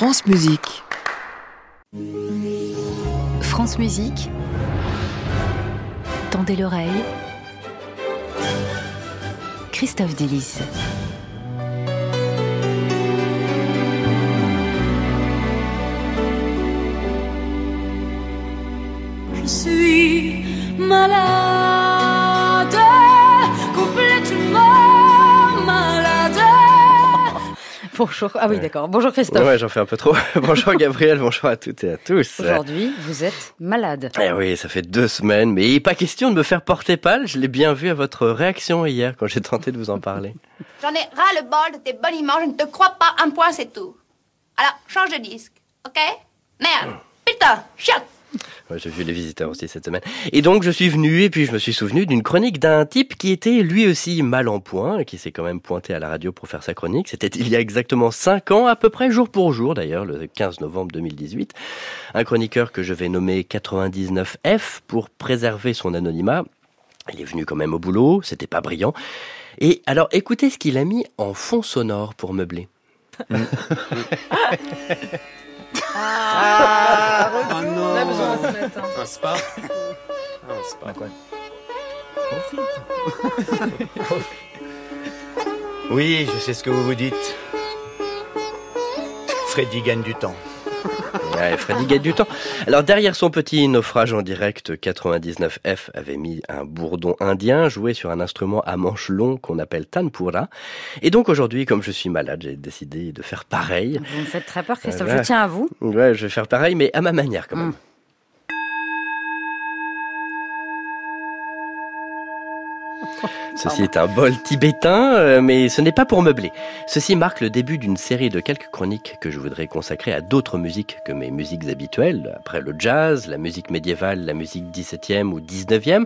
France Musique. France Musique. Tendez l'oreille. Christophe Delis. Je suis malade, Bonjour. Ah oui, d'accord. Bonjour Christophe. Ouais, j'en fais un peu trop. bonjour Gabriel, bonjour à toutes et à tous. Aujourd'hui, vous êtes malade. Eh oui, ça fait deux semaines, mais il n'est pas question de me faire porter pâle. Je l'ai bien vu à votre réaction hier quand j'ai tenté de vous en parler. J'en ai ras le bol de tes boniments, je ne te crois pas un point, c'est tout. Alors, change de disque, ok? Merde, putain, chiotte J'ai vu les visiteurs aussi cette semaine. Et donc je suis venu et puis je me suis souvenu d'une chronique d'un type qui était lui aussi mal en point, qui s'est quand même pointé à la radio pour faire sa chronique. C'était il y a exactement cinq ans, à peu près jour pour jour d'ailleurs, le 15 novembre 2018. Un chroniqueur que je vais nommer 99F pour préserver son anonymat. Il est venu quand même au boulot, c'était pas brillant. Et alors écoutez ce qu'il a mis en fond sonore pour meubler. Ah, On a besoin de se mettre. hein. Un spa Un spa. Oui, je sais ce que vous vous dites. Freddy gagne du temps. Ouais, Freddy gagne du temps. Alors derrière son petit naufrage en direct, 99F avait mis un bourdon indien joué sur un instrument à manche long qu'on appelle tanpura. Et donc aujourd'hui, comme je suis malade, j'ai décidé de faire pareil. Vous me faites très peur, Christophe. Voilà. Je tiens à vous. Ouais, je vais faire pareil, mais à ma manière quand même. Mm. Ceci est un bol tibétain, euh, mais ce n'est pas pour meubler. Ceci marque le début d'une série de quelques chroniques que je voudrais consacrer à d'autres musiques que mes musiques habituelles. Après le jazz, la musique médiévale, la musique 17e ou 19e,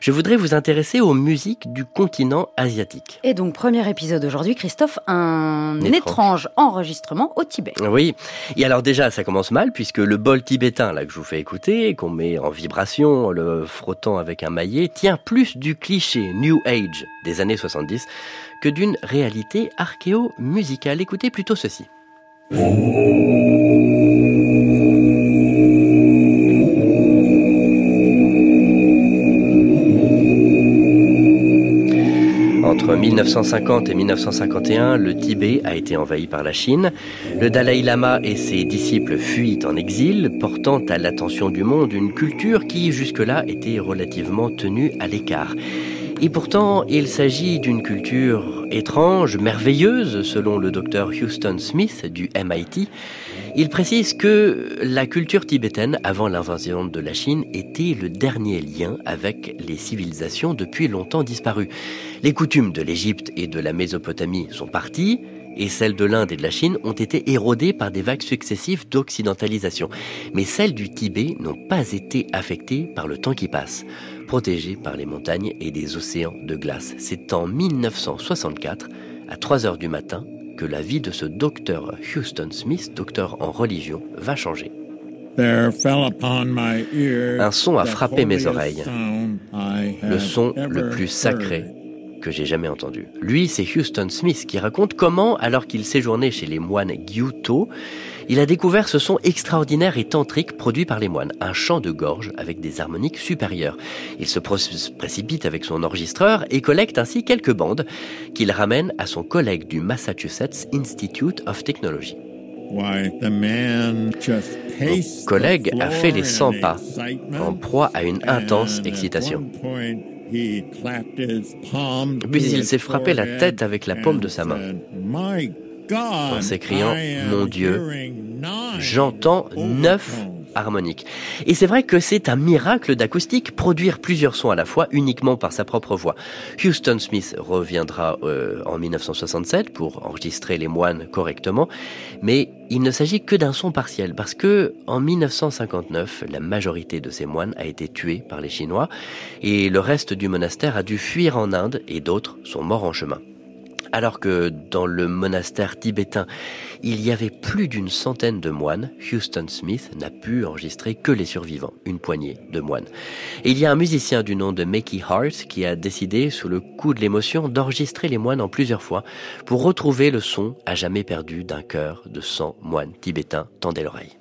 je voudrais vous intéresser aux musiques du continent asiatique. Et donc, premier épisode aujourd'hui, Christophe, un Étrange. étrange enregistrement au Tibet. Oui, et alors déjà ça commence mal puisque le bol tibétain là que je vous fais écouter, qu'on met en vibration, en le frottant avec un maillet, tient plus du cliché New Age des années 70 que d'une réalité archéo-musicale. Écoutez plutôt ceci. Entre 1950 et 1951, le Tibet a été envahi par la Chine. Le Dalai Lama et ses disciples fuient en exil, portant à l'attention du monde une culture qui jusque-là était relativement tenue à l'écart. Et pourtant, il s'agit d'une culture étrange, merveilleuse, selon le docteur Houston Smith du MIT. Il précise que la culture tibétaine, avant l'invasion de la Chine, était le dernier lien avec les civilisations depuis longtemps disparues. Les coutumes de l'Égypte et de la Mésopotamie sont parties, et celles de l'Inde et de la Chine ont été érodées par des vagues successives d'occidentalisation. Mais celles du Tibet n'ont pas été affectées par le temps qui passe, protégées par les montagnes et des océans de glace. C'est en 1964, à 3 heures du matin, que la vie de ce docteur Houston Smith, docteur en religion, va changer. Un Un son a frappé mes oreilles. Le son le plus sacré que j'ai jamais entendu. Lui, c'est Houston Smith qui raconte comment, alors qu'il séjournait chez les moines Gyuto, il a découvert ce son extraordinaire et tantrique produit par les moines, un chant de gorge avec des harmoniques supérieures. Il se précipite avec son enregistreur et collecte ainsi quelques bandes qu'il ramène à son collègue du Massachusetts Institute of Technology. Mon collègue a fait les 100 pas, en proie à une intense excitation. Puis il s'est frappé la tête avec la paume de sa main. En s'écriant Mon Dieu, J'entends neuf harmoniques. Et c'est vrai que c'est un miracle d'acoustique, produire plusieurs sons à la fois uniquement par sa propre voix. Houston Smith reviendra euh, en 1967 pour enregistrer les moines correctement, mais il ne s'agit que d'un son partiel parce que en 1959, la majorité de ces moines a été tuée par les Chinois et le reste du monastère a dû fuir en Inde et d'autres sont morts en chemin. Alors que dans le monastère tibétain, il y avait plus d'une centaine de moines, Houston Smith n'a pu enregistrer que les survivants, une poignée de moines. Il y a un musicien du nom de Mickey Hart qui a décidé, sous le coup de l'émotion, d'enregistrer les moines en plusieurs fois pour retrouver le son à jamais perdu d'un chœur de 100 moines tibétains. Tendez l'oreille.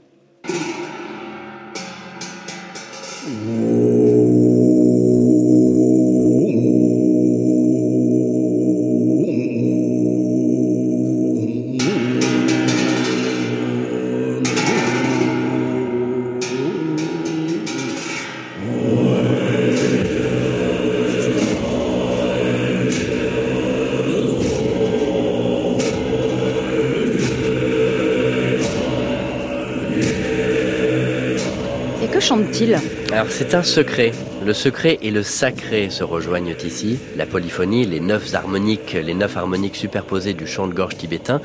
Chante-t-il Alors c'est un secret. Le secret et le sacré se rejoignent ici. La polyphonie, les neuf harmoniques, les neuf harmoniques superposées du chant de gorge tibétain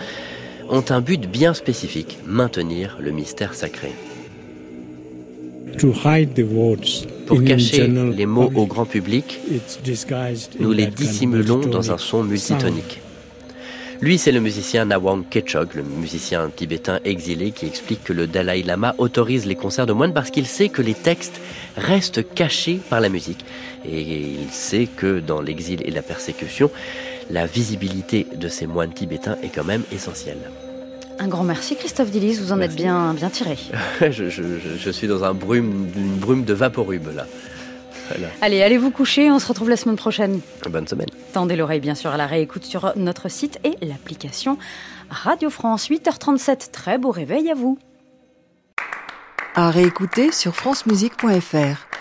ont un but bien spécifique, maintenir le mystère sacré. Pour cacher les mots au grand public, nous les dissimulons dans un son multitonique. Lui, c'est le musicien Nawang Kechog, le musicien tibétain exilé, qui explique que le Dalai Lama autorise les concerts de moines parce qu'il sait que les textes restent cachés par la musique. Et il sait que dans l'exil et la persécution, la visibilité de ces moines tibétains est quand même essentielle. Un grand merci Christophe Dillis, vous en Merci. êtes bien, bien tiré. je, je- je- je suis dans un brume, une brume de vaporub là. Voilà. Allez, allez vous coucher, on se retrouve la semaine prochaine. Bonne semaine. Tendez l'oreille bien sûr à la réécoute sur notre site et l'application Radio France 8h37. Très beau réveil à vous. À réécouter sur francemusique.fr.